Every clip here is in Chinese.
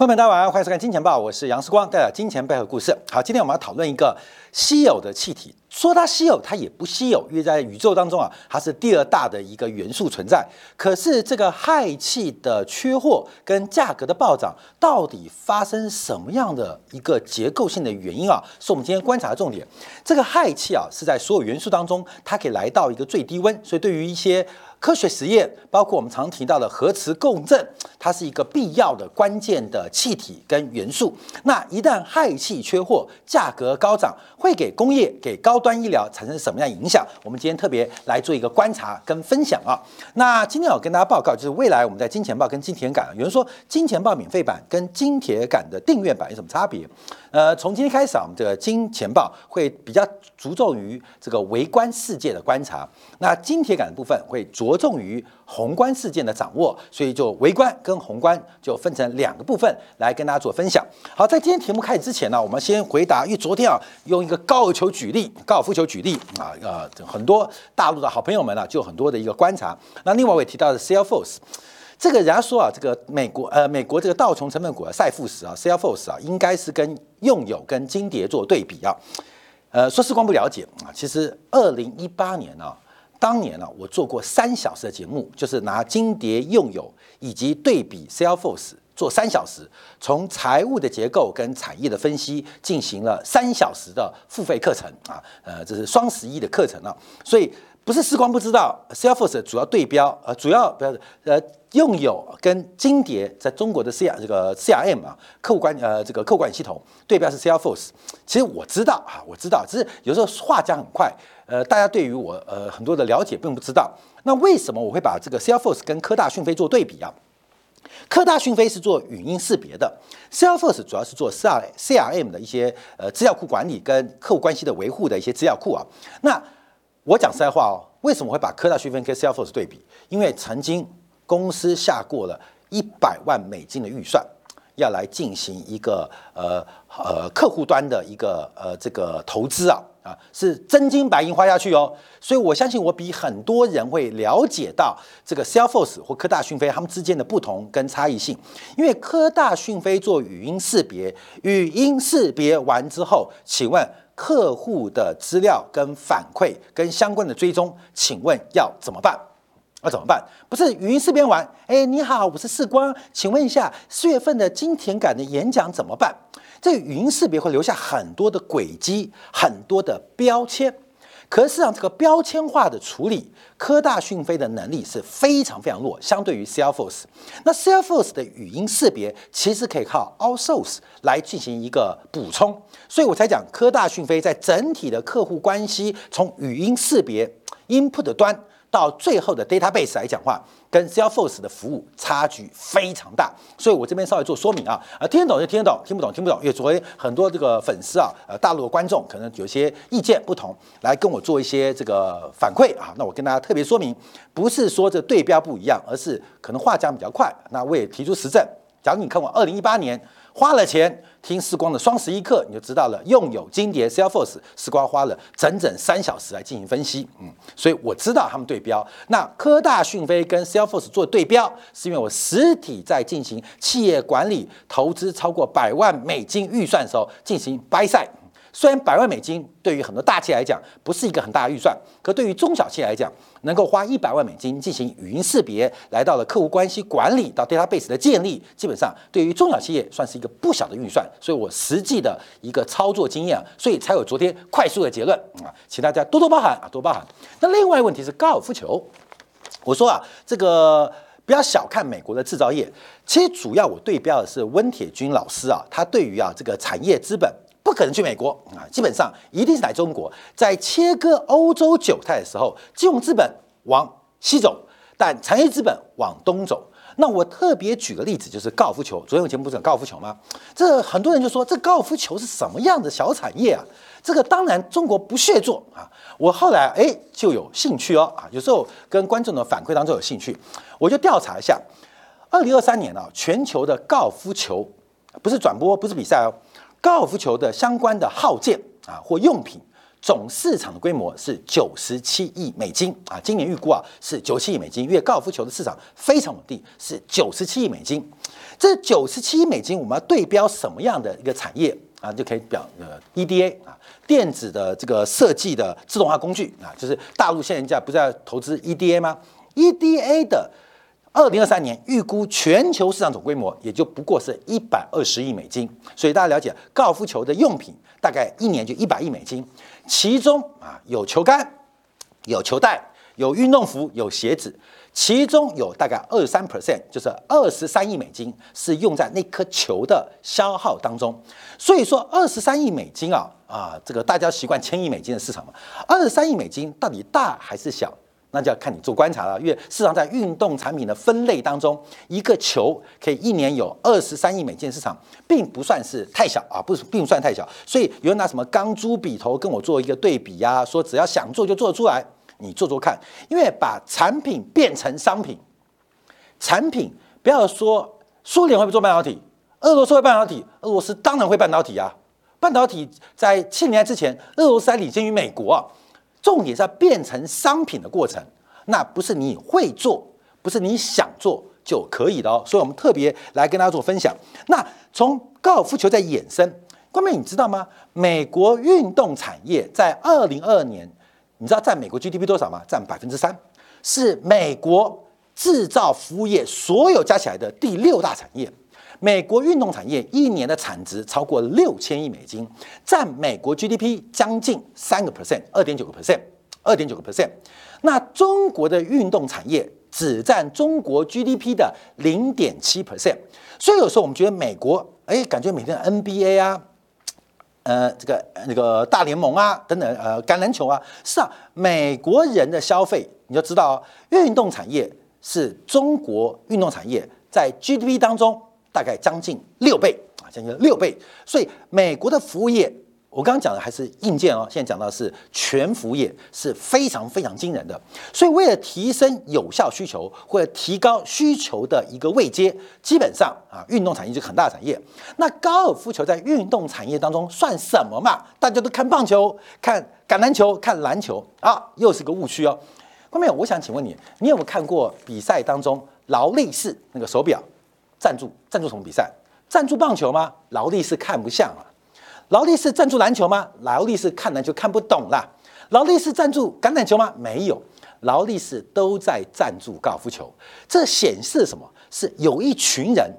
观众朋友大家晚上欢迎收看《金钱报》，我是杨世光，带来金钱背后故事。好，今天我们要讨论一个稀有的气体。说它稀有，它也不稀有，因为在宇宙当中啊，它是第二大的一个元素存在。可是这个氦气的缺货跟价格的暴涨，到底发生什么样的一个结构性的原因啊？是我们今天观察的重点。这个氦气啊，是在所有元素当中，它可以来到一个最低温，所以对于一些科学实验，包括我们常提到的核磁共振，它是一个必要的关键的气体跟元素。那一旦氦气缺货，价格高涨，会给工业、给高端医疗产生什么样影响？我们今天特别来做一个观察跟分享啊。那今天我跟大家报告，就是未来我们在金钱报跟金铁杆，有人说金钱报免费版跟金铁杆的订阅版有什么差别？呃，从今天开始啊，我们这个金钱报会比较着重于这个微观世界的观察，那金铁杆的部分会着重于宏观事件的掌握，所以就微观跟宏观就分成两个部分来跟大家做分享。好，在今天题目开始之前呢，我们先回答，因为昨天啊用一个高尔夫球举例，高尔夫球举例啊，呃，很多大陆的好朋友们呢就很多的一个观察。那另外我也提到的 SALE FORCE。这个人家说啊，这个美国呃，美国这个道琼成分股啊，赛富时啊，Salesforce 啊，应该是跟用友跟金蝶做对比啊。呃，说时光不了解啊，其实二零一八年呢，当年呢，我做过三小时的节目，就是拿金蝶用友以及对比 Salesforce 做三小时，从财务的结构跟产业的分析进行了三小时的付费课程啊，呃，这是双十一的课程啊，所以不是时光不知道，Salesforce 主要对标呃，主要不要呃。用友跟金蝶在中国的 C R 这个 C R M 啊，客户管呃这个客户管理系统对标是 Salesforce。其实我知道啊，我知道，只是有时候话讲很快，呃，大家对于我呃很多的了解并不知道。那为什么我会把这个 Salesforce 跟科大讯飞做对比啊？科大讯飞是做语音识别的，Salesforce 主要是做 C R C R M 的一些呃资料库管理跟客户关系的维护的一些资料库啊。那我讲实在话哦，为什么会把科大讯飞跟 Salesforce 对比？因为曾经。公司下过了一百万美金的预算，要来进行一个呃呃客户端的一个呃这个投资啊啊，是真金白银花下去哦。所以我相信我比很多人会了解到这个 Salesforce 或科大讯飞他们之间的不同跟差异性。因为科大讯飞做语音识别，语音识别完之后，请问客户的资料跟反馈跟相关的追踪，请问要怎么办？要怎么办？不是语音识别完，哎，你好，我是世光，请问一下，四月份的金田感的演讲怎么办？这语音识别会留下很多的轨迹，很多的标签。可是事实上，这个标签化的处理，科大讯飞的能力是非常非常弱，相对于 Salesforce。那 Salesforce 的语音识别其实可以靠 All Source 来进行一个补充，所以我才讲科大讯飞在整体的客户关系，从语音识别 Input 端。到最后的 database 来讲话，跟 Salesforce 的服务差距非常大，所以我这边稍微做说明啊，啊听得懂就听得懂，听不懂听不懂，因为昨天很多这个粉丝啊，呃大陆的观众可能有些意见不同，来跟我做一些这个反馈啊，那我跟大家特别说明，不是说这对标不一样，而是可能话讲比较快，那我也提出实证，假如你看我二零一八年。花了钱听时光的双十一课，你就知道了。用友金蝶 Salesforce，时光花了整整三小时来进行分析，嗯，所以我知道他们对标。那科大讯飞跟 Salesforce 做对标，是因为我实体在进行企业管理投资超过百万美金预算的时候进行 buy side。虽然百万美金对于很多大企业来讲不是一个很大的预算，可对于中小企业来讲，能够花一百万美金进行语音识别，来到了客户关系管理到 database 的建立，基本上对于中小企业算是一个不小的预算。所以我实际的一个操作经验啊，所以才有昨天快速的结论啊，请大家多多包涵啊，多包涵。那另外问题是高尔夫球，我说啊，这个不要小看美国的制造业，其实主要我对标的是温铁军老师啊，他对于啊这个产业资本。不可能去美国啊，基本上一定是来中国。在切割欧洲韭菜的时候，金融资本往西走，但产业资本往东走。那我特别举个例子，就是高尔夫球。昨天我节目不是讲高尔夫球吗？这很多人就说，这高尔夫球是什么样的小产业啊？这个当然中国不屑做啊。我后来哎就有兴趣哦啊，有时候跟观众的反馈当中有兴趣，我就调查一下，二零二三年啊，全球的高尔夫球不是转播，不是比赛哦。高尔夫球的相关的耗件啊或用品，总市场的规模是九十七亿美金啊，今年预估啊是九七亿美金，因为高尔夫球的市场非常稳定，是九十七亿美金。这九十七亿美金，我们要对标什么样的一个产业啊？就可以表呃 EDA 啊，电子的这个设计的自动化工具啊，就是大陆现在不是在投资 EDA 吗？EDA 的二零二三年预估全球市场总规模也就不过是一百二十亿美金，所以大家了解高尔夫球的用品大概一年就一百亿美金，其中啊有球杆、有球袋、有运动服、有鞋子。其中有大概二三 percent，就是二十三亿美金是用在那颗球的消耗当中。所以说，二十三亿美金啊啊，这个大家习惯千亿美金的市场嘛，二十三亿美金到底大还是小？那就要看你做观察了。因为市场在运动产品的分类当中，一个球可以一年有二十三亿美金市场，并不算是太小啊，不是并不算太小。所以有人拿什么钢珠笔头跟我做一个对比呀，说只要想做就做得出来。你做做看，因为把产品变成商品，产品不要说苏联会不会做半导体，俄罗斯会半导体，俄罗斯当然会半导体啊。半导体在七年之前，俄罗斯还领先于美国啊。重点是要变成商品的过程，那不是你会做，不是你想做就可以的哦。所以我们特别来跟大家做分享。那从高尔夫球在衍生，关妹你知道吗？美国运动产业在二零二二年。你知道占美国 GDP 多少吗？占百分之三，是美国制造服务业所有加起来的第六大产业。美国运动产业一年的产值超过六千亿美金，占美国 GDP 将近三个 percent，二点九个 percent，二点九个 percent。那中国的运动产业只占中国 GDP 的零点七 percent。所以有时候我们觉得美国，哎，感觉每天 NBA 啊。呃，这个那个大联盟啊，等等，呃，橄榄球啊，是啊，美国人的消费，你就知道，运动产业是中国运动产业在 GDP 当中大概将近六倍啊，将近六倍，所以美国的服务业。我刚刚讲的还是硬件哦，现在讲到是全服务业是非常非常惊人的，所以为了提升有效需求或者提高需求的一个位阶，基本上啊，运动产业就是很大的产业。那高尔夫球在运动产业当中算什么嘛？大家都看棒球、看橄榄球、看篮球啊，又是个误区哦。后面我想请问你，你有没有看过比赛当中劳力士那个手表赞助赞助什么比赛？赞助棒球吗？劳力士看不像啊。劳力士赞助篮球吗？劳力士看篮球看不懂啦。劳力士赞助橄榄球吗？没有，劳力士都在赞助高尔夫球。这显示什么？是有一群人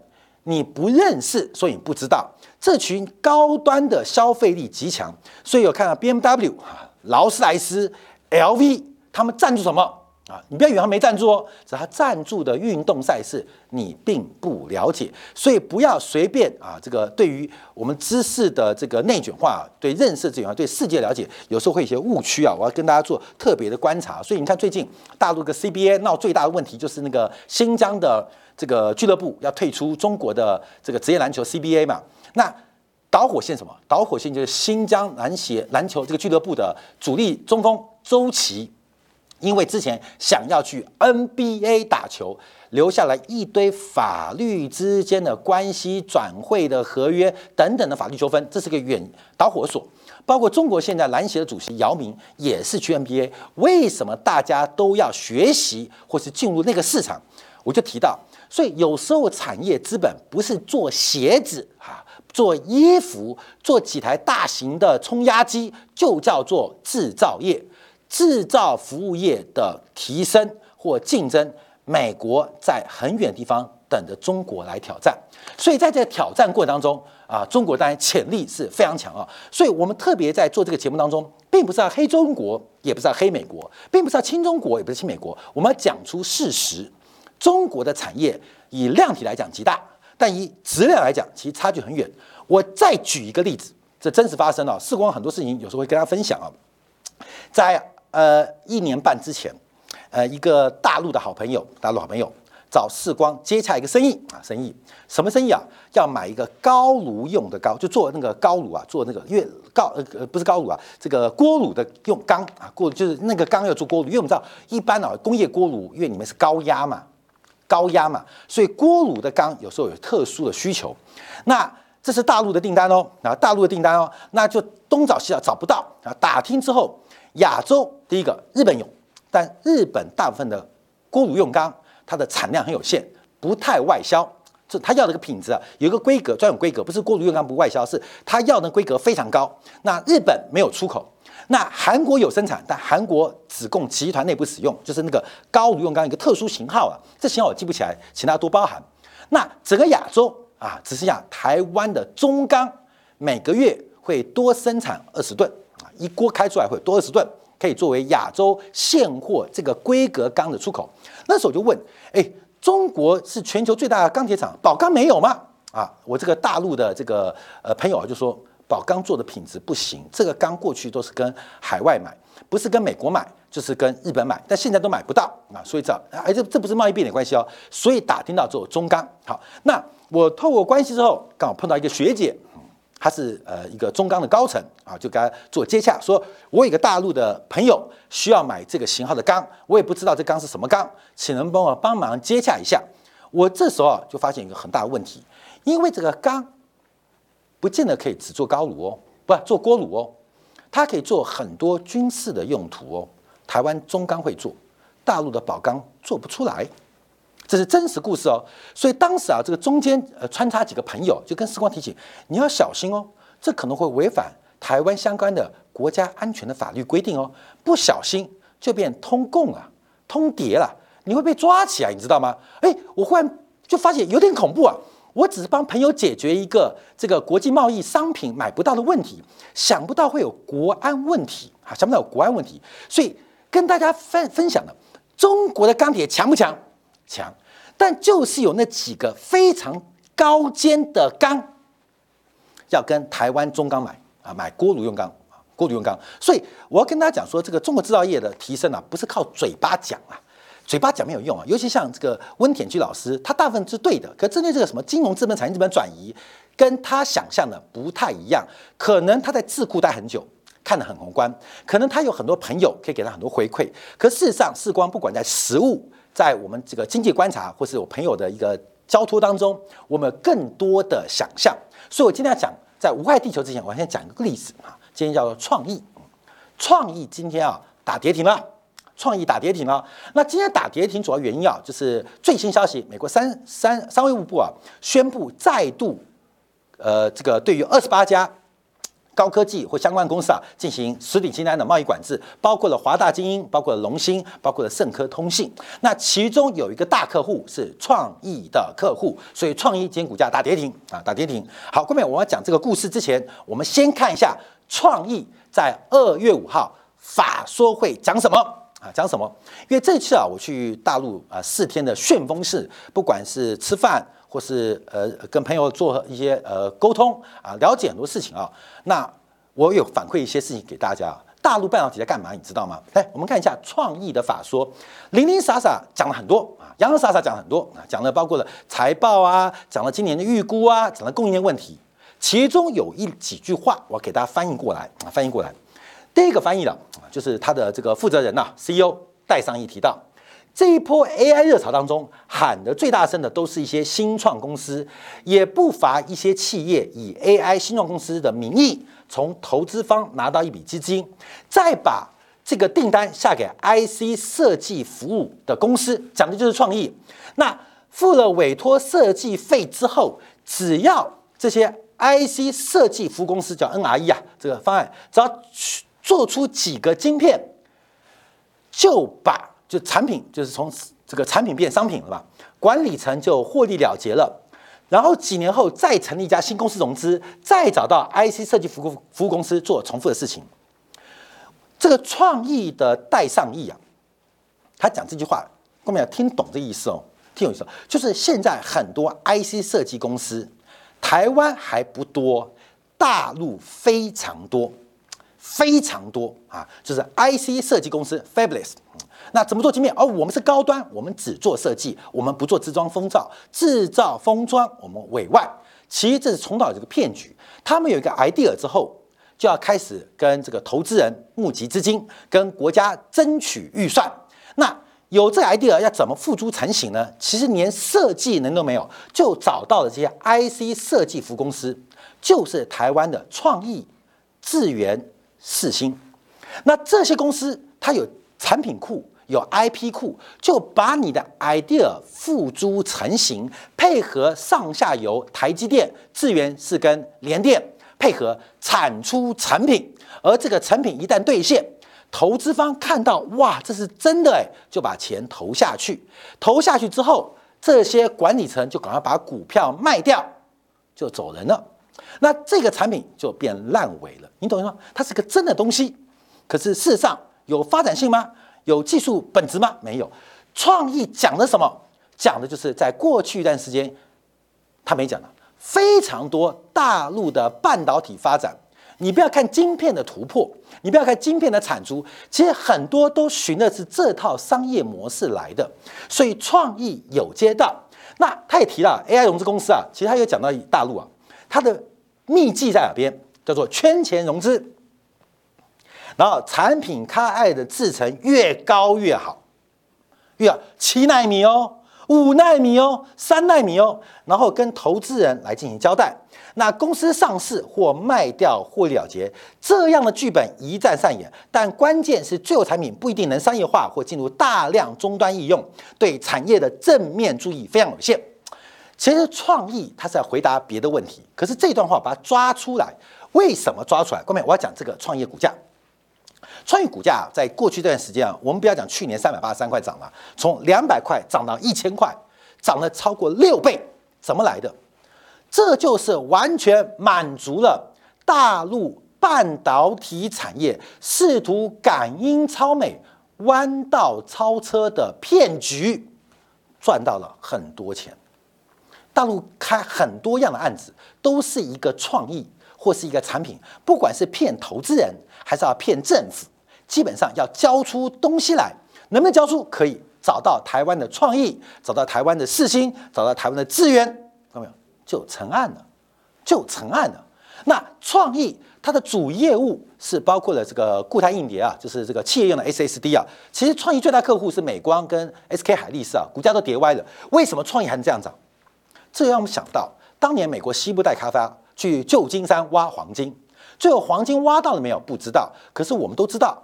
你不认识，所以你不知道。这群高端的消费力极强，所以有看到 B M W 啊、劳斯莱斯、L V，他们赞助什么？啊，你不要以为他没赞助哦，只他赞助的运动赛事你并不了解，所以不要随便啊。这个对于我们知识的这个内卷化，对认识这种对世界了解，有时候会有些误区啊。我要跟大家做特别的观察。所以你看，最近大陆个 CBA 闹最大的问题就是那个新疆的这个俱乐部要退出中国的这个职业篮球 CBA 嘛。那导火线什么？导火线就是新疆篮协篮球这个俱乐部的主力中锋周琦。因为之前想要去 NBA 打球，留下了一堆法律之间的关系、转会的合约等等的法律纠纷，这是个远导火索。包括中国现在篮协的主席姚明也是去 NBA，为什么大家都要学习或是进入那个市场？我就提到，所以有时候产业资本不是做鞋子啊，做衣服，做几台大型的冲压机，就叫做制造业。制造服务业的提升或竞争，美国在很远地方等着中国来挑战，所以在这挑战过程当中啊，中国当然潜力是非常强啊，所以我们特别在做这个节目当中，并不是要黑中国，也不是要黑美国，并不是要亲中国，也不是亲美国，我们要讲出事实，中国的产业以量体来讲极大，但以质量来讲其实差距很远。我再举一个例子，这真实发生啊，事关很多事情，有时候会跟大家分享啊，在。呃，一年半之前，呃，一个大陆的好朋友，大陆好朋友找世光接洽一个生意啊，生意什么生意啊？要买一个高炉用的高，就做那个高炉啊，做那个因为高呃不是高炉啊，这个锅炉的用钢啊，锅就是那个钢要做锅炉，因为我们知道一般啊工业锅炉，因为你们是高压嘛，高压嘛，所以锅炉的钢有时候有特殊的需求。那这是大陆的订单哦，啊，大陆的订单哦，那就东找西找找不到啊。打听之后，亚洲第一个日本有，但日本大部分的锅炉用钢它的产量很有限，不太外销。这他要的个品质啊，有一个规格专有规格，不是锅炉用钢不外销，是他要的规格非常高。那日本没有出口，那韩国有生产，但韩国只供集团内部使用，就是那个高炉用钢一个特殊型号啊，这型号我记不起来，请大家多包涵。那整个亚洲啊，只剩下台湾的中钢每个月会多生产二十吨，一锅开出来会多二十吨，可以作为亚洲现货这个规格钢的出口。那时候我就问，哎，中国是全球最大的钢铁厂，宝钢没有吗？啊，我这个大陆的这个呃朋友啊就说，宝钢做的品质不行，这个钢过去都是跟海外买，不是跟美国买。就是跟日本买，但现在都买不到啊，所以这哎这这不是贸易壁垒关系哦，所以打听到之后中钢好，那我透过关系之后，刚好碰到一个学姐，他是呃一个中钢的高层啊，就跟他做接洽，说我有个大陆的朋友需要买这个型号的钢，我也不知道这钢是什么钢，请能帮我帮忙接洽一下。我这时候啊就发现一个很大的问题，因为这个钢不见得可以只做高炉哦，不做锅炉哦，它可以做很多军事的用途哦。台湾中钢会做，大陆的宝钢做不出来，这是真实故事哦。所以当时啊，这个中间呃穿插几个朋友，就跟时光提醒你要小心哦，这可能会违反台湾相关的国家安全的法律规定哦，不小心就变通共啊，通谍了，你会被抓起来，你知道吗？哎，我忽然就发现有点恐怖啊。我只是帮朋友解决一个这个国际贸易商品买不到的问题，想不到会有国安问题啊，想不到有国安问题，所以。跟大家分分享的，中国的钢铁强不强？强，但就是有那几个非常高尖的钢，要跟台湾中钢买啊，买锅炉用钢啊，锅炉用钢。所以我要跟大家讲说，这个中国制造业的提升啊，不是靠嘴巴讲啊，嘴巴讲没有用啊。尤其像这个温田居老师，他大部分是对的，可针对这个什么金融资本、产业资本转移，跟他想象的不太一样，可能他在智库待很久。看得很宏观，可能他有很多朋友可以给他很多回馈，可事实上，视光不管在实物，在我们这个经济观察，或是我朋友的一个交托当中，我们有更多的想象。所以我今天要讲，在无害地球之前，我先讲一个例子啊。今天叫做创意，创意今天啊打跌停了，创意打跌停了。那今天打跌停主要原因啊，就是最新消息，美国三三商务部啊宣布再度，呃，这个对于二十八家。高科技或相关公司啊，进行实体清单的贸易管制，包括了华大精英，包括了龙芯，包括了盛科通信。那其中有一个大客户是创意的客户，所以创意今天股价大跌停啊，大跌停。好，后面我要讲这个故事之前，我们先看一下创意在二月五号法说会讲什么啊？讲什么？因为这次啊，我去大陆啊四天的旋风式，不管是吃饭。或是呃跟朋友做一些呃沟通啊，了解很多事情啊。那我有反馈一些事情给大家。大陆半导体在干嘛？你知道吗？来，我们看一下创意的法说，零零散散讲了很多啊，洋洋洒洒讲了很多啊，讲了包括了财报啊，讲了今年的预估啊，讲了供应链问题。其中有一几句话，我给大家翻译过来啊，翻译过来。第一个翻译的啊，就是他的这个负责人呐，CEO 戴尚义提到。这一波 AI 热潮当中，喊得最大声的都是一些新创公司，也不乏一些企业以 AI 新创公司的名义，从投资方拿到一笔资金，再把这个订单下给 IC 设计服务的公司，讲的就是创意。那付了委托设计费之后，只要这些 IC 设计服务公司叫 NRE 啊，这个方案只要做出几个晶片，就把。就产品就是从这个产品变商品了吧，管理层就获利了结了，然后几年后再成立一家新公司融资，再找到 IC 设计服务服务公司做重复的事情。这个创意的带上义啊，他讲这句话，各位要听懂这意思哦，听懂意思，就是现在很多 IC 设计公司，台湾还不多，大陆非常多，非常多啊，就是 IC 设计公司 Fabulous。那怎么做晶片？哦，我们是高端，我们只做设计，我们不做制装封造，制造封装我们委外。其实这是重蹈这个骗局。他们有一个 idea 之后，就要开始跟这个投资人募集资金，跟国家争取预算。那有这个 idea 要怎么付诸成型呢？其实连设计能都没有，就找到了这些 IC 设计服公司，就是台湾的创意、智源、四星。那这些公司它有产品库、有 IP 库，就把你的 idea 付诸成型，配合上下游台积电、智源是跟联电配合产出产品，而这个成品一旦兑现。投资方看到哇，这是真的哎，就把钱投下去。投下去之后，这些管理层就赶快把股票卖掉，就走人了。那这个产品就变烂尾了。你懂吗？它是个真的东西，可是事实上有发展性吗？有技术本质吗？没有。创意讲的什么？讲的就是在过去一段时间，他没讲的非常多大陆的半导体发展。你不要看晶片的突破，你不要看晶片的产出，其实很多都循的是这套商业模式来的。所以创意有接到，那他也提到 AI 融资公司啊，其实他有讲到大陆啊，它的秘籍在哪边？叫做圈钱融资，然后产品开爱的制程越高越好，越七纳米哦，五纳米哦，三纳米哦，然后跟投资人来进行交代。那公司上市或卖掉获利了结，这样的剧本一再上演，但关键是最后产品不一定能商业化或进入大量终端应用，对产业的正面注意非常有限。其实创意它是在回答别的问题，可是这段话把它抓出来，为什么抓出来？后面我要讲这个创业股价，创意股价在过去这段时间啊，我们不要讲去年三百八十三块涨了，从两百块涨到一千块，涨了超过六倍，怎么来的？这就是完全满足了大陆半导体产业试图赶英超美、弯道超车的骗局，赚到了很多钱。大陆开很多样的案子，都是一个创意或是一个产品，不管是骗投资人还是要骗政府，基本上要交出东西来，能不能交出？可以找到台湾的创意，找到台湾的四星，找到台湾的资源，看到没有？就成案了，就成案了。那创意它的主业务是包括了这个固态硬碟啊，就是这个企业用的 SSD 啊。其实创意最大客户是美光跟 SK 海力士啊，股价都跌歪了。为什么创意还能这样涨？这让我们想到当年美国西部大开发去旧金山挖黄金，最后黄金挖到了没有？不知道。可是我们都知道，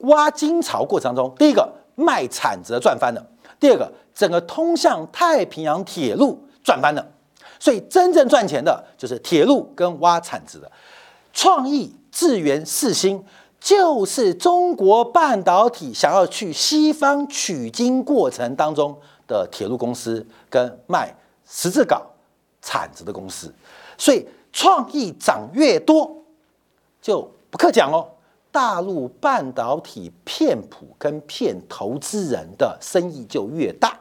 挖金潮过程中，第一个卖铲子赚翻了，第二个整个通向太平洋铁路赚翻了。所以真正赚钱的就是铁路跟挖铲子的，创意智源四星就是中国半导体想要去西方取经过程当中的铁路公司跟卖十字镐铲子的公司。所以创意涨越多，就不客讲哦，大陆半导体骗普跟骗投资人的生意就越大。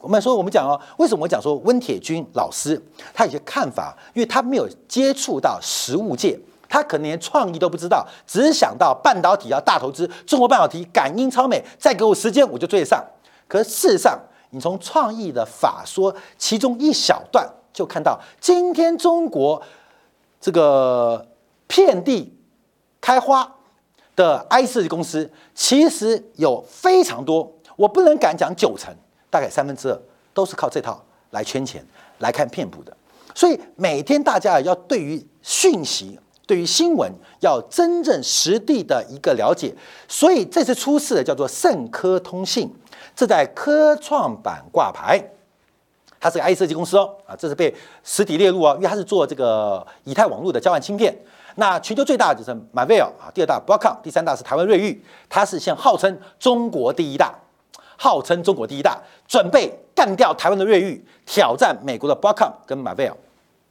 我们说，我们讲哦，为什么我讲说温铁军老师他有些看法？因为他没有接触到实物界，他可能连创意都不知道，只是想到半导体要大投资，中国半导体感应超美，再给我时间我就追得上。可事实上，你从创意的法说其中一小段就看到，今天中国这个遍地开花的 I 设计公司，其实有非常多，我不能敢讲九成。大概三分之二都是靠这套来圈钱、来看骗补的，所以每天大家要对于讯息、对于新闻要真正实地的一个了解。所以这次出事的叫做盛科通信，这在科创板挂牌，它是个 I 设计公司哦，啊，这是被实体列入哦，因为它是做这个以太网络的交换芯片。那全球最大的就是 Marvel 啊，第二大 Broadcom，第三大是台湾瑞昱，它是现号称中国第一大。号称中国第一大，准备干掉台湾的瑞昱，挑战美国的 Broadcom 跟 Marvel，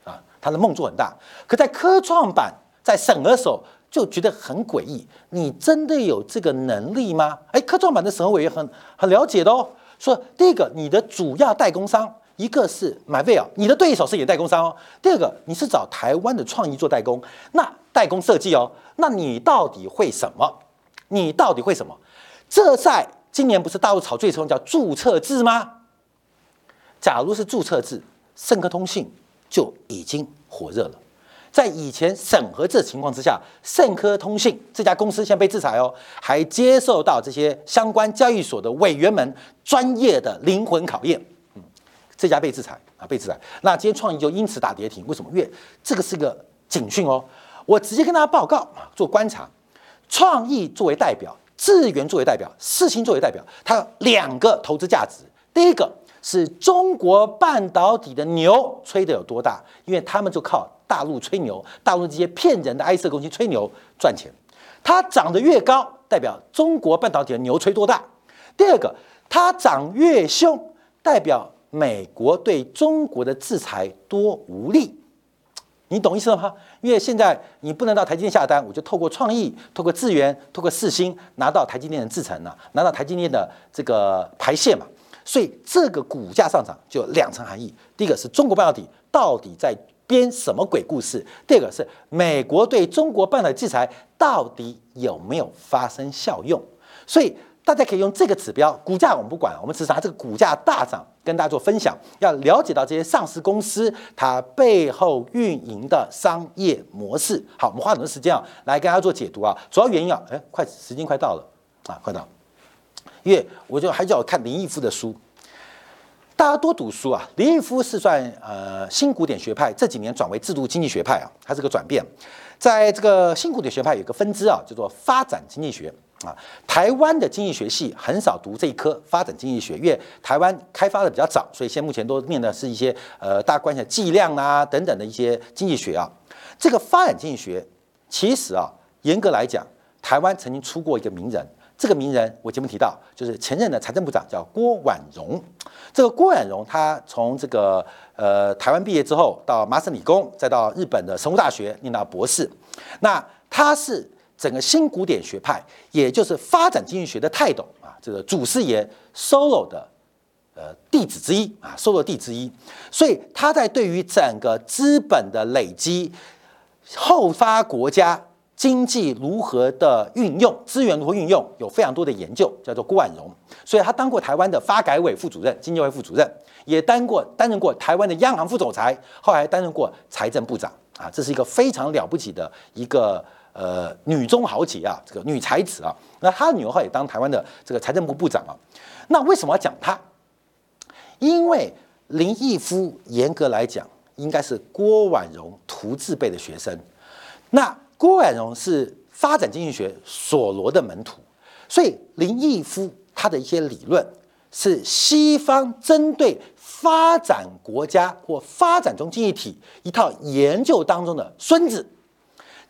啊，他的梦做很大。可在科创板在审核时候就觉得很诡异，你真的有这个能力吗？哎，科创板的审核委员很很了解的哦，说第一个，你的主要代工商一个是 MyVeil，你的对手是你的代工商哦。第二个，你是找台湾的创意做代工，那代工设计哦，那你到底会什么？你到底会什么？这在。今年不是大陆炒最冲叫注册制吗？假如是注册制，盛科通信就已经火热了。在以前审核制情况之下，盛科通信这家公司现在被制裁哦，还接受到这些相关交易所的委员们专业的灵魂考验。这家被制裁啊，被制裁。那今天创意就因此打跌停，为什么？因为这个是个警讯哦。我直接跟大家报告啊，做观察，创意作为代表，智源作为代表，四星作为代表，它两个投资价值。第一个是中国半导体的牛吹得有多大，因为他们就靠大陆吹牛，大陆这些骗人的埃色公司吹牛赚钱。它涨得越高，代表中国半导体的牛吹多大。第二个，它涨越凶，代表美国对中国的制裁多无力。你懂意思了吗？因为现在你不能到台积电下单，我就透过创意、透过智源、透过四星拿到台积电的制程了，拿到台积电的这个排线嘛。所以这个股价上涨就两层含义：第一个是中国半导体到底在编什么鬼故事；第二个是美国对中国半导体制裁到底有没有发生效用。所以。大家可以用这个指标，股价我们不管，我们只是拿这个股价大涨跟大家做分享。要了解到这些上市公司它背后运营的商业模式。好，我们花很多时间啊，来跟大家做解读啊。主要原因啊，哎，快时间快到了啊，快到，因为我就还叫我看林毅夫的书，大家多读书啊。林毅夫是算呃新古典学派，这几年转为制度经济学派啊，它是个转变。在这个新古典学派有个分支啊，叫做发展经济学。啊，台湾的经济学系很少读这一科发展经济学，因为台湾开发的比较早，所以现在目前都念的是一些呃大家关心的计量啊等等的一些经济学啊。这个发展经济学其实啊，严格来讲，台湾曾经出过一个名人，这个名人我节目提到，就是前任的财政部长叫郭婉容。这个郭婉容他从这个呃台湾毕业之后，到麻省理工，再到日本的神户大学念到博士，那他是。整个新古典学派，也就是发展经济学的泰斗啊，这个祖师爷 Solo 的呃弟子之一啊，Solo 弟之一，所以他在对于整个资本的累积、后发国家经济如何的运用、资源如何运用，有非常多的研究，叫做郭婉容。所以他当过台湾的发改委副主任、经济委副主任，也担过担任过台湾的央行副总裁，后来担任过财政部长啊，这是一个非常了不起的一个。呃，女中豪杰啊，这个女才子啊，那她的女儿也当台湾的这个财政部部长啊。那为什么要讲她？因为林毅夫严格来讲应该是郭婉容图字辈的学生。那郭婉容是发展经济学所罗的门徒，所以林毅夫他的一些理论是西方针对发展国家或发展中经济体一套研究当中的孙子。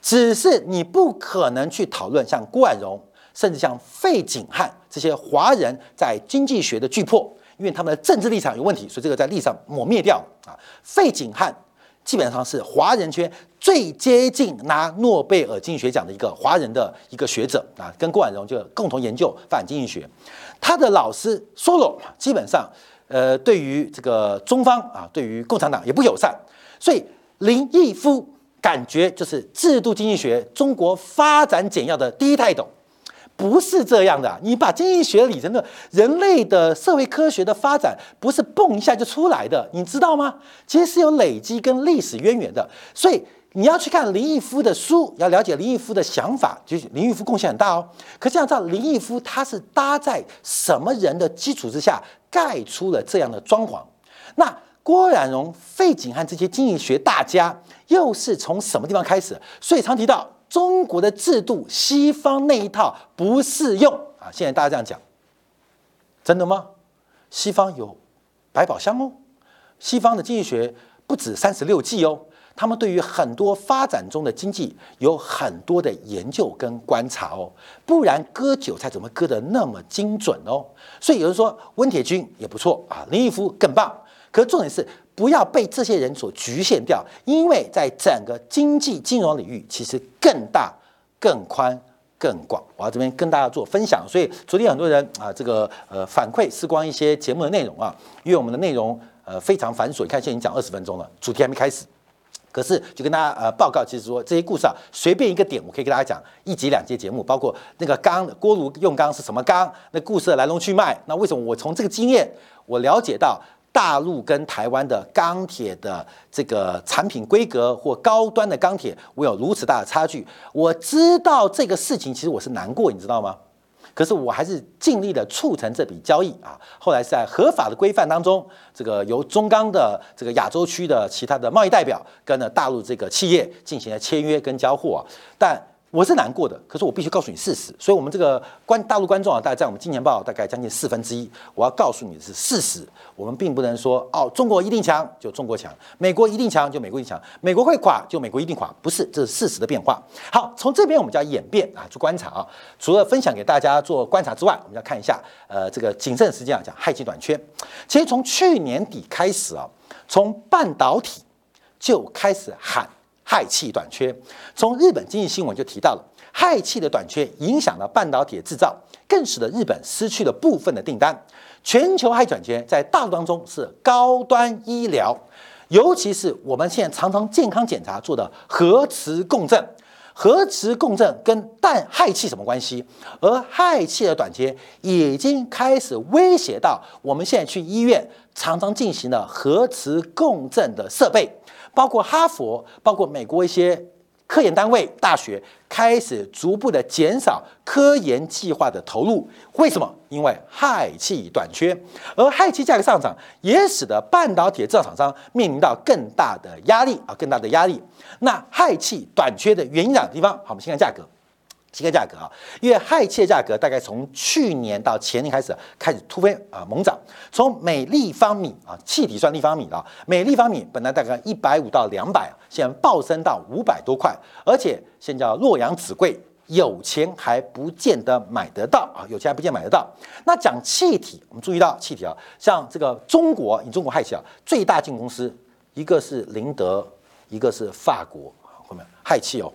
只是你不可能去讨论像郭婉容，甚至像费景汉这些华人在经济学的巨破，因为他们的政治立场有问题，所以这个在历史上抹灭掉啊。费景汉基本上是华人圈最接近拿诺贝尔经济学奖的一个华人的一个学者啊，跟郭婉容就共同研究发展经济学。他的老师 Solo 基本上呃对于这个中方啊，对于共产党也不友善，所以林毅夫。感觉就是制度经济学中国发展简要的第一泰斗，不是这样的。你把经济学理成的人类的社会科学的发展，不是蹦一下就出来的，你知道吗？其实是有累积跟历史渊源的。所以你要去看林毅夫的书，要了解林毅夫的想法，就是林毅夫贡献很大哦。可这样知道林毅夫他是搭在什么人的基础之下盖出了这样的装潢？那郭冉荣、费景汉这些经济学大家。又是从什么地方开始？所以常提到中国的制度，西方那一套不适用啊！现在大家这样讲，真的吗？西方有百宝箱哦，西方的经济学不止三十六计哦，他们对于很多发展中的经济有很多的研究跟观察哦，不然割韭菜怎么割得那么精准哦？所以有人说温铁军也不错啊，林毅夫更棒，可重点是。不要被这些人所局限掉，因为在整个经济金融领域，其实更大、更宽、更广。我要这边跟大家做分享。所以昨天很多人啊，这个呃反馈是光一些节目的内容啊，因为我们的内容呃非常繁琐，你看现在已经讲二十分钟了，主题还没开始。可是就跟大家呃报告，其实说这些故事啊，随便一个点，我可以跟大家讲一集两节节目，包括那个钢锅炉用钢是什么钢，那故事的来龙去脉，那为什么我从这个经验我了解到。大陆跟台湾的钢铁的这个产品规格或高端的钢铁，我有如此大的差距。我知道这个事情，其实我是难过，你知道吗？可是我还是尽力的促成这笔交易啊。后来在合法的规范当中，这个由中钢的这个亚洲区的其他的贸易代表跟了大陆这个企业进行了签约跟交货，但。我是难过的，可是我必须告诉你事实。所以，我们这个观大陆观众啊，大概在我们金钱报大概将近四分之一。我要告诉你的是事实，我们并不能说哦，中国一定强就中国强，美国一定强就美国一定强，美国会垮就美国一定垮，不是，这是事实的变化。好，从这边我们叫演变啊，去观察啊。除了分享给大家做观察之外，我们要看一下，呃，这个谨慎时间啊，讲氦气短缺。其实从去年底开始啊，从半导体就开始喊。氦气短缺，从日本经济新闻就提到了氦气的短缺影响了半导体制造，更使得日本失去了部分的订单。全球氦短缺在大陆当中是高端医疗，尤其是我们现在常常健康检查做的核磁共振。核磁共振跟氮氦气什么关系？而氦气的短缺已经开始威胁到我们现在去医院常常进行的核磁共振的设备。包括哈佛，包括美国一些科研单位、大学开始逐步的减少科研计划的投入。为什么？因为氦气短缺，而氦气价格上涨也使得半导体制造厂商面临到更大的压力啊，更大的压力。那氦气短缺的原因在哪地方？好，我们先看价格。气个价格啊，因为氦气的价格大概从去年到前年开始开始突飞啊猛涨，从每立方米啊气体算立方米的，每立方米本来大概一百五到两百，现在暴升到五百多块，而且现在洛阳纸贵，有钱还不见得买得到啊，有钱还不见买得到。那讲气体，我们注意到气体啊，像这个中国，你中国氦气啊，最大进公司一个是林德，一个是法国，后面氦气哦，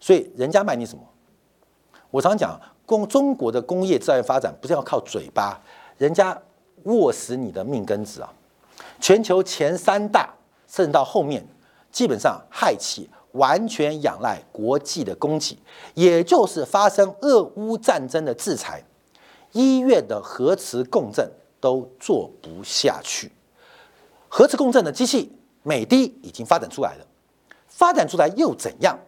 所以人家卖你什么？我常讲，工中国的工业自然发展不是要靠嘴巴，人家握死你的命根子啊！全球前三大，甚至到后面，基本上氦气完全仰赖国际的供给，也就是发生俄乌战争的制裁，医院的核磁共振都做不下去。核磁共振的机器，美的已经发展出来了，发展出来又怎样？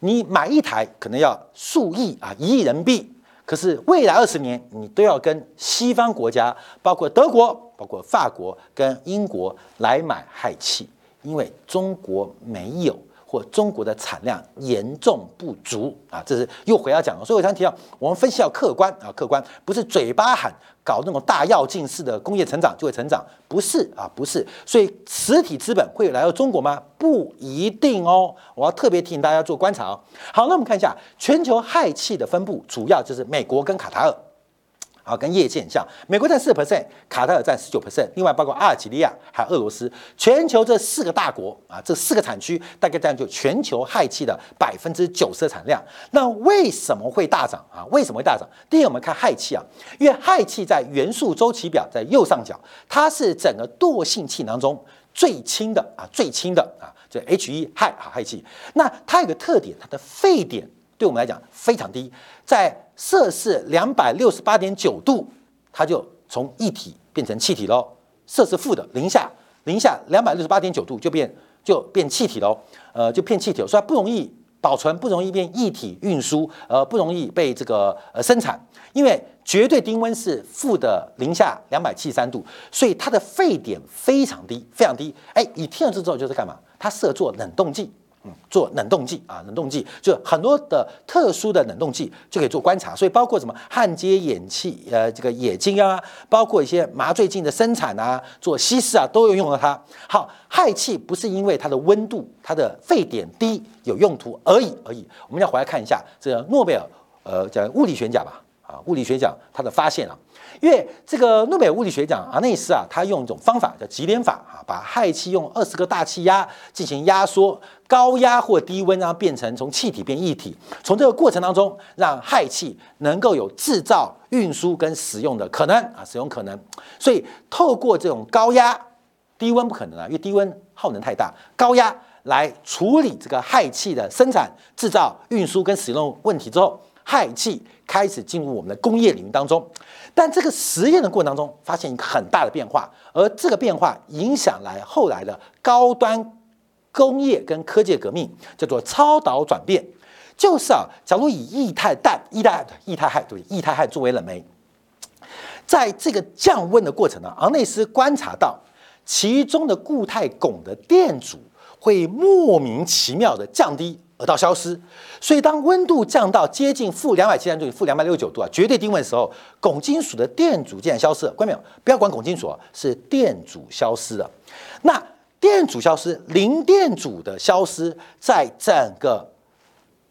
你买一台可能要数亿啊，一亿人民币。可是未来二十年，你都要跟西方国家，包括德国、包括法国跟英国来买氦气，因为中国没有。或中国的产量严重不足啊，这是又回到讲了。所以我想提到，我们分析要客观啊，客观不是嘴巴喊搞那种大跃进式的工业成长就会成长，不是啊，不是。所以实体资本会来到中国吗？不一定哦。我要特别提醒大家做观察哦。好，那我们看一下全球氦气的分布，主要就是美国跟卡塔尔。啊，跟业界很像，美国占四 percent，卡塔尔占十九 percent，另外包括阿尔及利亚还有俄罗斯，全球这四个大国啊，这四个产区大概占就全球氦气的百分之九十的产量。那为什么会大涨啊？为什么会大涨？第一，我们看氦气啊，因为氦气在元素周期表在右上角，它是整个惰性气当中最轻的啊，最轻的啊，就 H 一氦啊氦气。那它有个特点，它的沸点对我们来讲非常低，在摄氏两百六十八点九度，它就从液体变成气体喽。摄氏负的零下，零下两百六十八点九度就变就变气体喽。呃，就变气体，所以它不容易保存，不容易变液体运输，呃，不容易被这个呃生产。因为绝对低温是负的零下两百七十三度，所以它的沸点非常低，非常低。哎，你听了之后就是干嘛？它适合做冷冻剂。做冷冻剂啊，冷冻剂就很多的特殊的冷冻剂就可以做观察，所以包括什么焊接眼气呃这个眼睛啊，包括一些麻醉剂的生产啊，做稀释啊，都有用到它。好，氦气不是因为它的温度、它的沸点低有用途而已而已。我们要回来看一下这个诺贝尔呃讲物理学奖吧啊，物理学奖它的发现啊。因为这个诺贝尔物理学奖阿内斯啊，他用一种方法叫级联法啊，把氦气用二十个大气压进行压缩，高压或低温然后变成从气体变液体，从这个过程当中让氦气能够有制造、运输跟使用的可能啊，使用可能。所以透过这种高压、低温不可能啊，因为低温耗能太大，高压来处理这个氦气的生产、制造、运输跟使用问题之后，氦气开始进入我们的工业领域当中。但这个实验的过程当中，发现一个很大的变化，而这个变化影响来后来的高端工业跟科技革命，叫做超导转变。就是啊，假如以液态氮、液态液态氦对液态氦作为冷媒，在这个降温的过程呢，昂内斯观察到其中的固态汞的电阻会莫名其妙的降低而到消失。所以当温度降到接近负两百七十度、负两百六十九度啊，绝对低温的时候，汞金属的电阻竟然消失了。关没有？不要管汞金属啊，是电阻消失了。那电阻消失，零电阻的消失，在整个。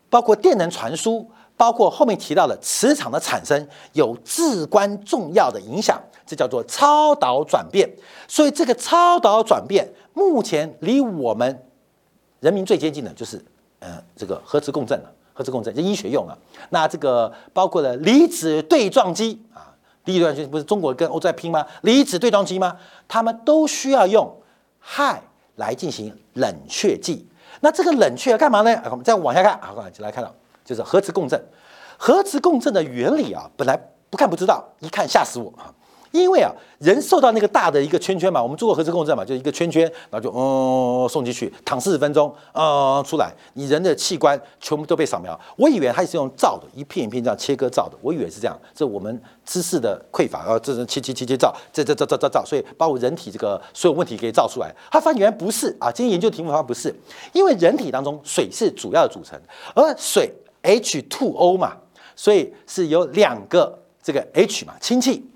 包括电能传输，包括后面提到的磁场的产生，有至关重要的影响。这叫做超导转变。所以这个超导转变，目前离我们人民最接近的就是，嗯，这个核磁共振了。核磁共振就医学用了。那这个包括了离子对撞机啊，离子对撞机不是中国跟欧洲在拼吗？离子对撞机吗？他们都需要用氦来进行冷却剂。那这个冷却要干嘛呢？我们再往下看，啊，就来看到就是核磁共振。核磁共振的原理啊，本来不看不知道，一看吓死我啊！因为啊，人受到那个大的一个圈圈嘛，我们做过核磁共振嘛，就一个圈圈，然后就嗯送进去，躺四十分钟，嗯出来，你人的器官全部都被扫描。我以为它是用照的，一片一片这样切割照的，我以为是这样。这我们知识的匮乏然后，这是切切切切照，这这这这这照，所以把我人体这个所有问题给照出来。他发现原来不是啊，今天研究题目发现不是，因为人体当中水是主要的组成，而水 H2O 嘛，所以是有两个这个 H 嘛氢气。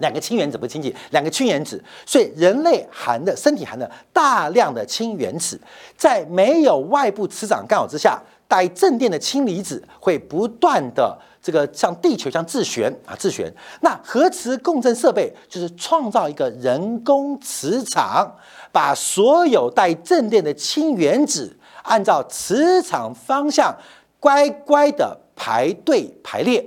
两个氢原子不是氢气，两个氢原子，所以人类含的身体含的大量的氢原子，在没有外部磁场干扰之下，带正电的氢离子会不断的这个像地球像自旋啊自旋。那核磁共振设备就是创造一个人工磁场，把所有带正电的氢原子按照磁场方向乖乖的排队排列。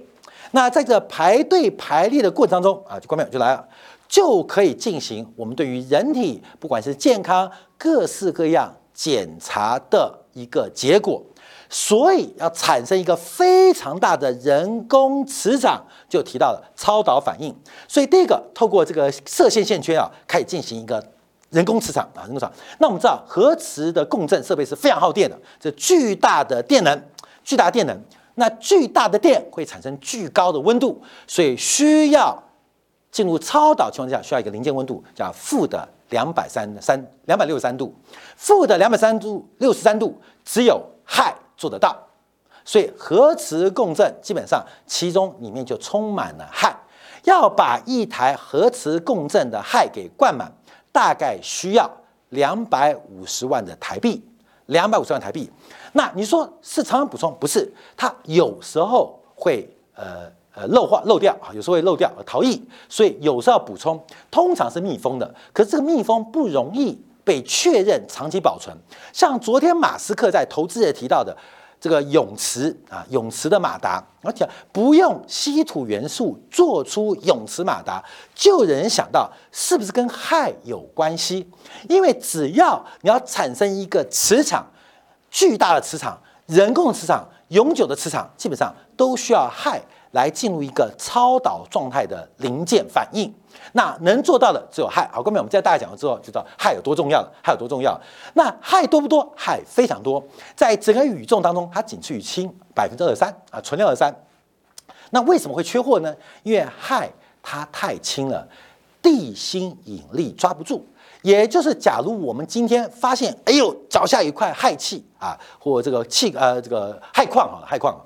那在这排队排列的过程当中啊，就关门就来了，就可以进行我们对于人体不管是健康各式各样检查的一个结果。所以要产生一个非常大的人工磁场，就提到了超导反应。所以第一个透过这个射线线圈啊，开始进行一个人工磁场啊，人工磁场。那我们知道核磁的共振设备是非常耗电的，这巨大的电能，巨大电能。那巨大的电会产生巨高的温度，所以需要进入超导情况下需要一个临界温度，叫负的两百三三两百六十三度，负的两百三度六十三度只有氦做得到，所以核磁共振基本上其中里面就充满了氦，要把一台核磁共振的氦给灌满，大概需要两百五十万的台币，两百五十万台币。那你说是常常补充？不是，它有时候会呃呃漏化漏掉啊，有时候会漏掉逃逸，所以有时候要补充。通常是密封的，可是这个密封不容易被确认长期保存。像昨天马斯克在投资也提到的这个泳池啊，泳池的马达，而且不用稀土元素做出泳池马达，就有人想到是不是跟氦有关系？因为只要你要产生一个磁场。巨大的磁场、人工磁场、永久的磁场，基本上都需要氦来进入一个超导状态的零件反应。那能做到的只有氦。好，后面我们在大家讲了之后，就知道氦有多重要了。氦有多重要？那氦多不多？氦非常多，在整个宇宙当中，它仅次于氢百分之二三啊，纯量二三。那为什么会缺货呢？因为氦它太轻了，地心引力抓不住。也就是，假如我们今天发现，哎呦，脚下一块氦气啊，或这个气呃这个氦矿啊，氦矿，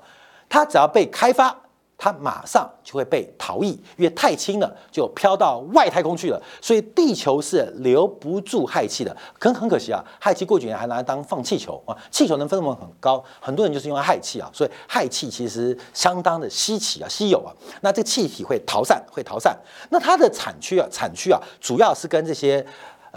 它只要被开发，它马上就会被逃逸，因为太轻了，就飘到外太空去了。所以地球是留不住氦气的，可很可惜啊，氦气过几年还拿来当放气球啊，气球能分能很高，很多人就是因为氦气啊，所以氦气其实相当的稀奇啊，稀有啊。那这气体会逃散，会逃散。那它的产区啊，产区啊，主要是跟这些。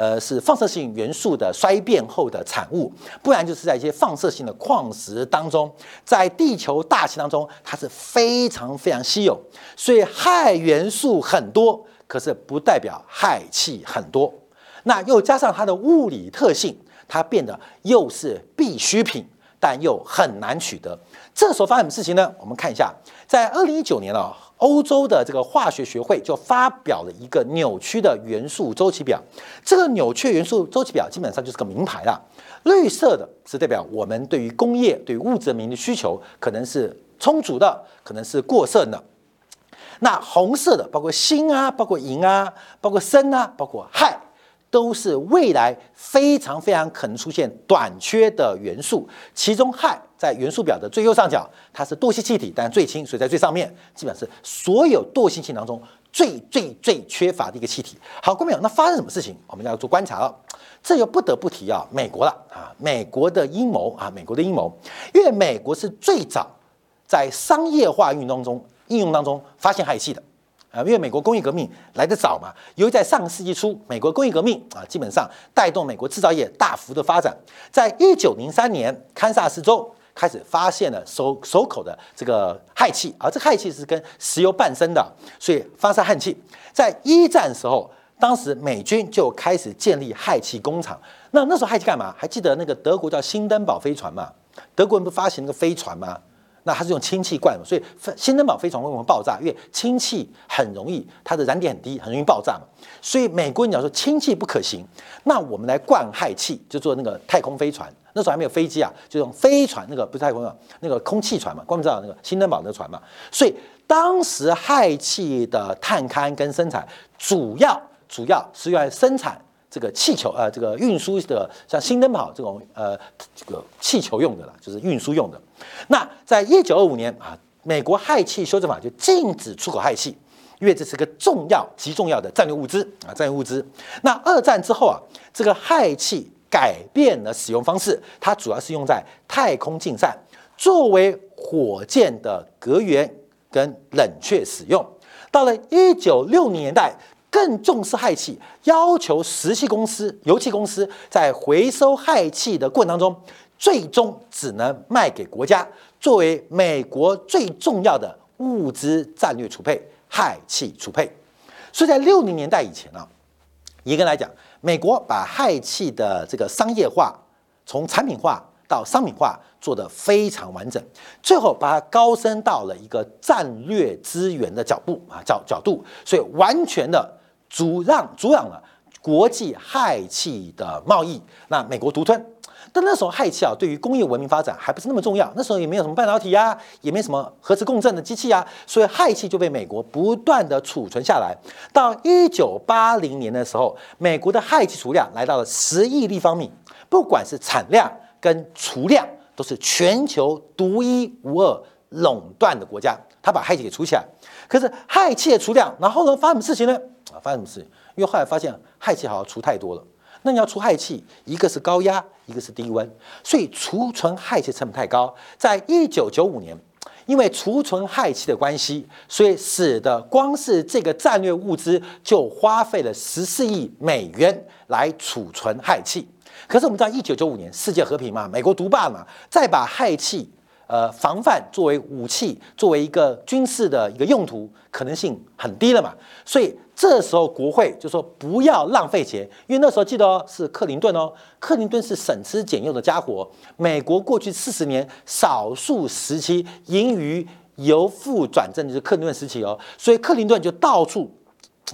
呃，是放射性元素的衰变后的产物，不然就是在一些放射性的矿石当中，在地球大气当中，它是非常非常稀有，所以氦元素很多，可是不代表氦气很多。那又加上它的物理特性，它变得又是必需品，但又很难取得。这时候发生什么事情呢？我们看一下，在二零一九年啊，欧洲的这个化学学会就发表了一个扭曲的元素周期表。这个扭曲元素周期表基本上就是个名牌了。绿色的是代表我们对于工业、对于物质文明的需求可能是充足的，可能是过剩的。那红色的包括锌啊，包括银啊，包括砷啊，包括氦。都是未来非常非常可能出现短缺的元素，其中氦在元素表的最右上角，它是惰性气体，但最轻，所以在最上面，基本上是所有惰性气当中最最最缺乏的一个气体。好，各位朋友，那发生什么事情？我们要做观察了。这又不得不提啊，美国了啊，美国的阴谋啊，美国的阴谋，因为美国是最早在商业化运动中应用当中发现氦气的。啊，因为美国工业革命来得早嘛，由于在上个世纪初，美国工业革命啊，基本上带动美国制造业大幅的发展。在一九零三年，堪萨斯州开始发现了收收口的这个氦气，而这氦气是跟石油伴生的，所以发射氦气。在一战时候，当时美军就开始建立氦气工厂。那那时候氦气干嘛？还记得那个德国叫新登堡飞船吗？德国人不发行那个飞船吗？那它是用氢气灌，所以新登堡飞船为什么爆炸？因为氢气很容易，它的燃点很低，很容易爆炸嘛。所以美国人讲说氢气不可行，那我们来灌氦气，就做那个太空飞船。那时候还没有飞机啊，就用飞船，那个不是太空啊，那个空气船嘛，光知道那个新登堡的船嘛。所以当时氦气的探勘跟生产，主要主要是用来生产。这个气球，呃，这个运输的像新灯泡这种，呃，这个气球用的啦，就是运输用的。那在一九二五年啊，美国氦气修正法就禁止出口氦气，因为这是个重要极重要的战略物资啊，战略物资。那二战之后啊，这个氦气改变了使用方式，它主要是用在太空竞赛，作为火箭的隔源跟冷却使用。到了一九六零年代。更重视氦气，要求石气公司、油气公司在回收氦气的过程当中，最终只能卖给国家，作为美国最重要的物资战略储备——氦气储备。所以在六零年代以前呢，一个来讲，美国把氦气的这个商业化，从产品化到商品化做得非常完整，最后把它高升到了一个战略资源的角度啊角角度，所以完全的。阻让阻挡了国际氦气的贸易，那美国独吞。但那时候氦气啊，对于工业文明发展还不是那么重要。那时候也没有什么半导体啊，也没什么核磁共振的机器啊，所以氦气就被美国不断的储存下来。到一九八零年的时候，美国的氦气储量来到了十亿立方米，不管是产量跟储量，都是全球独一无二垄断的国家。他把氦气给储起来，可是氦气的储量，然后呢，发生什么事情呢？啊，发生什么事？因为后来发现氦气好像除太多了。那你要除氦气，一个是高压，一个是低温，所以储存氦气成本太高。在一九九五年，因为储存氦气的关系，所以使得光是这个战略物资就花费了十四亿美元来储存氦气。可是我们知道，一九九五年世界和平嘛，美国独霸嘛，再把氦气。呃，防范作为武器，作为一个军事的一个用途，可能性很低了嘛。所以这时候国会就说不要浪费钱，因为那时候记得哦，是克林顿哦，克林顿是省吃俭用的家伙。美国过去四十年少数时期盈余由负转正就是克林顿时期哦，所以克林顿就到处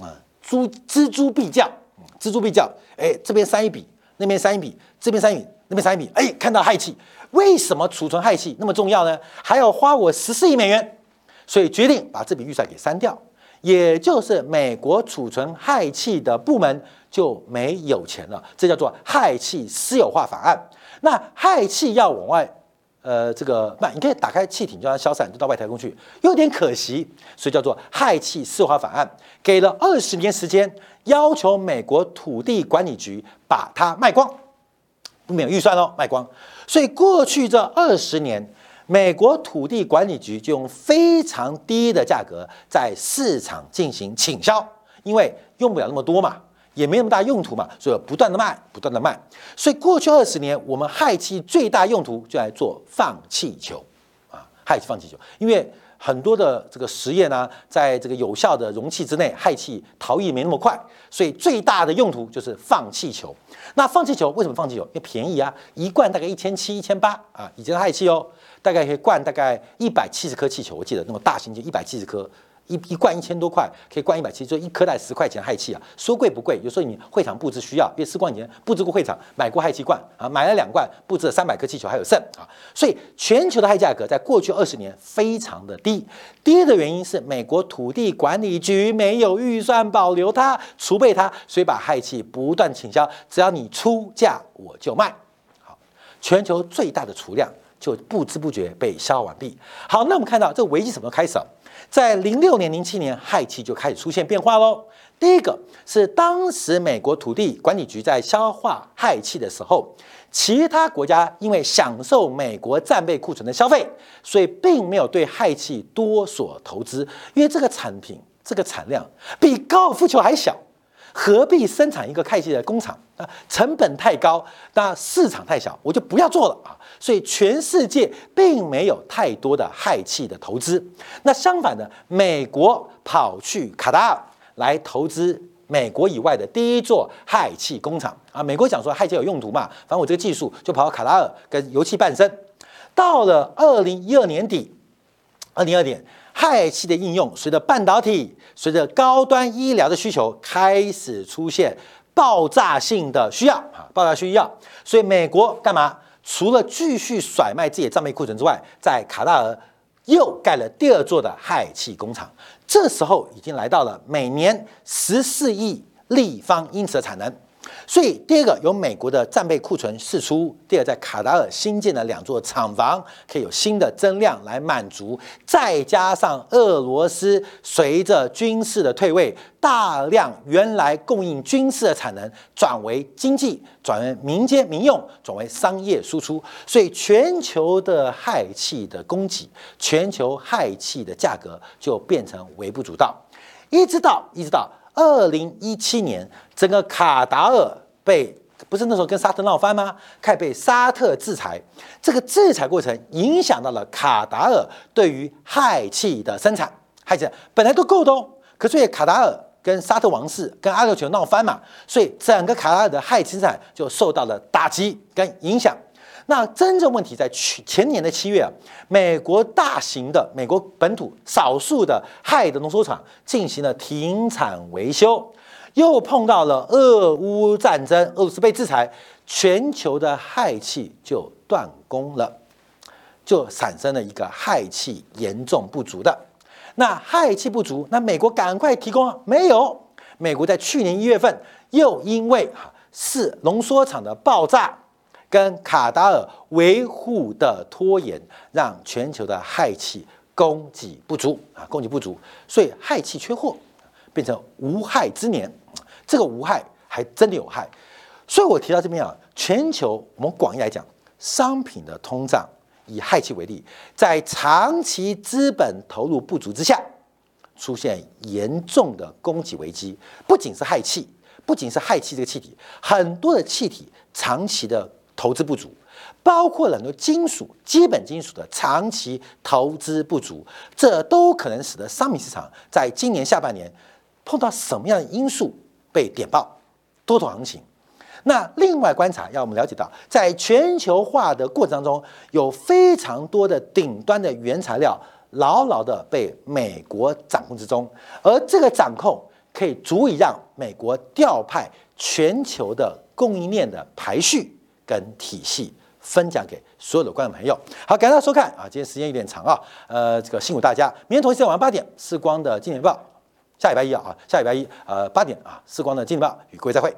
啊，锱锱铢必较，锱铢必较，哎，这边删一笔，那边删一笔，这边删一笔，那边三米，哎，看到氦气。为什么储存氦气那么重要呢？还要花我十四亿美元，所以决定把这笔预算给删掉，也就是美国储存氦气的部门就没有钱了。这叫做氦气私有化法案。那氦气要往外，呃，这个卖，你可以打开气艇叫它消散，就到外太空去，有点可惜，所以叫做氦气私有化法案，给了二十年时间，要求美国土地管理局把它卖光。没有预算哦，卖光。所以过去这二十年，美国土地管理局就用非常低的价格在市场进行倾销，因为用不了那么多嘛，也没那么大用途嘛，所以不断的卖，不断的卖。所以过去二十年，我们氦气最大用途就来做放气球啊，氦气放气球，因为很多的这个实验呢，在这个有效的容器之内，氦气逃逸没那么快，所以最大的用途就是放气球。那放气球为什么放气球？因为便宜啊，一罐大概一千七、一千八啊，以前的氦气哦，大概可以灌大概一百七十颗气球，我记得那么大型就一百七十颗。一一罐一千多块，可以灌一百七，就一颗带十块钱氦气啊，说贵不贵。有时候你会场布置需要，因为四冠以前布置过会场，买过氦气罐啊，买了两罐，布置了三百颗气球还有剩啊，所以全球的氦价格在过去二十年非常的低。低的原因是美国土地管理局没有预算保留它、储备它，所以把氦气不断倾销，只要你出价我就卖。好，全球最大的储量就不知不觉被消耗完毕。好，那我们看到这个危机什么时候开始？在零六年、零七年，氦气就开始出现变化喽。第一个是当时美国土地管理局在消化氦气的时候，其他国家因为享受美国战备库存的消费，所以并没有对氦气多所投资，因为这个产品、这个产量比高尔夫球还小。何必生产一个氦气的工厂啊？成本太高，那市场太小，我就不要做了啊！所以全世界并没有太多的氦气的投资。那相反的，美国跑去卡达尔来投资美国以外的第一座氦气工厂啊！美国讲说氦气有用途嘛，反正我这个技术就跑到卡达尔跟油气伴生。到了二零一二年底，二零二年。氦气的应用，随着半导体、随着高端医疗的需求开始出现爆炸性的需要啊，爆炸需要，所以美国干嘛？除了继续甩卖自己的账面库存之外，在卡塔尔又盖了第二座的氦气工厂，这时候已经来到了每年十四亿立方英尺的产能。所以，第二个有美国的战备库存释出；第二，在卡达尔新建的两座厂房可以有新的增量来满足；再加上俄罗斯随着军事的退位，大量原来供应军事的产能转为经济、转为民间民用、转为商业输出，所以全球的氦气的供给、全球氦气的价格就变成微不足道，一直到一直到。二零一七年，整个卡达尔被不是那时候跟沙特闹翻吗？开始被沙特制裁，这个制裁过程影响到了卡达尔对于氦气的生产。氦气本来都够的哦，可是因为卡达尔跟沙特王室跟阿联酋闹翻嘛，所以整个卡达尔的氦气生产就受到了打击跟影响。那真正问题在去前年的七月啊，美国大型的美国本土少数的氦的浓缩厂进行了停产维修，又碰到了俄乌战争，俄罗斯被制裁，全球的氦气就断供了，就产生了一个氦气严重不足的。那氦气不足，那美国赶快提供没有？美国在去年一月份又因为是浓缩厂的爆炸。跟卡达尔维护的拖延，让全球的氦气供给不足啊，供给不足，所以氦气缺货，变成无害之年。这个无害还真的有害，所以我提到这边啊，全球我们广义来讲，商品的通胀，以氦气为例，在长期资本投入不足之下，出现严重的供给危机。不仅是氦气，不仅是氦气这个气体，很多的气体长期的。投资不足，包括很多金属、基本金属的长期投资不足，这都可能使得商品市场在今年下半年碰到什么样的因素被点爆多头行情。那另外观察，要我们了解到，在全球化的过程当中，有非常多的顶端的原材料牢牢的被美国掌控之中，而这个掌控可以足以让美国调派全球的供应链的排序。跟体系分享给所有的观众朋友。好，感谢大家收看啊！今天时间有点长啊，呃，这个辛苦大家。明天同一时间晚上八点，时光的金钱报，下礼拜一啊，下礼拜一呃八点啊，时光的金钱报与各位再会。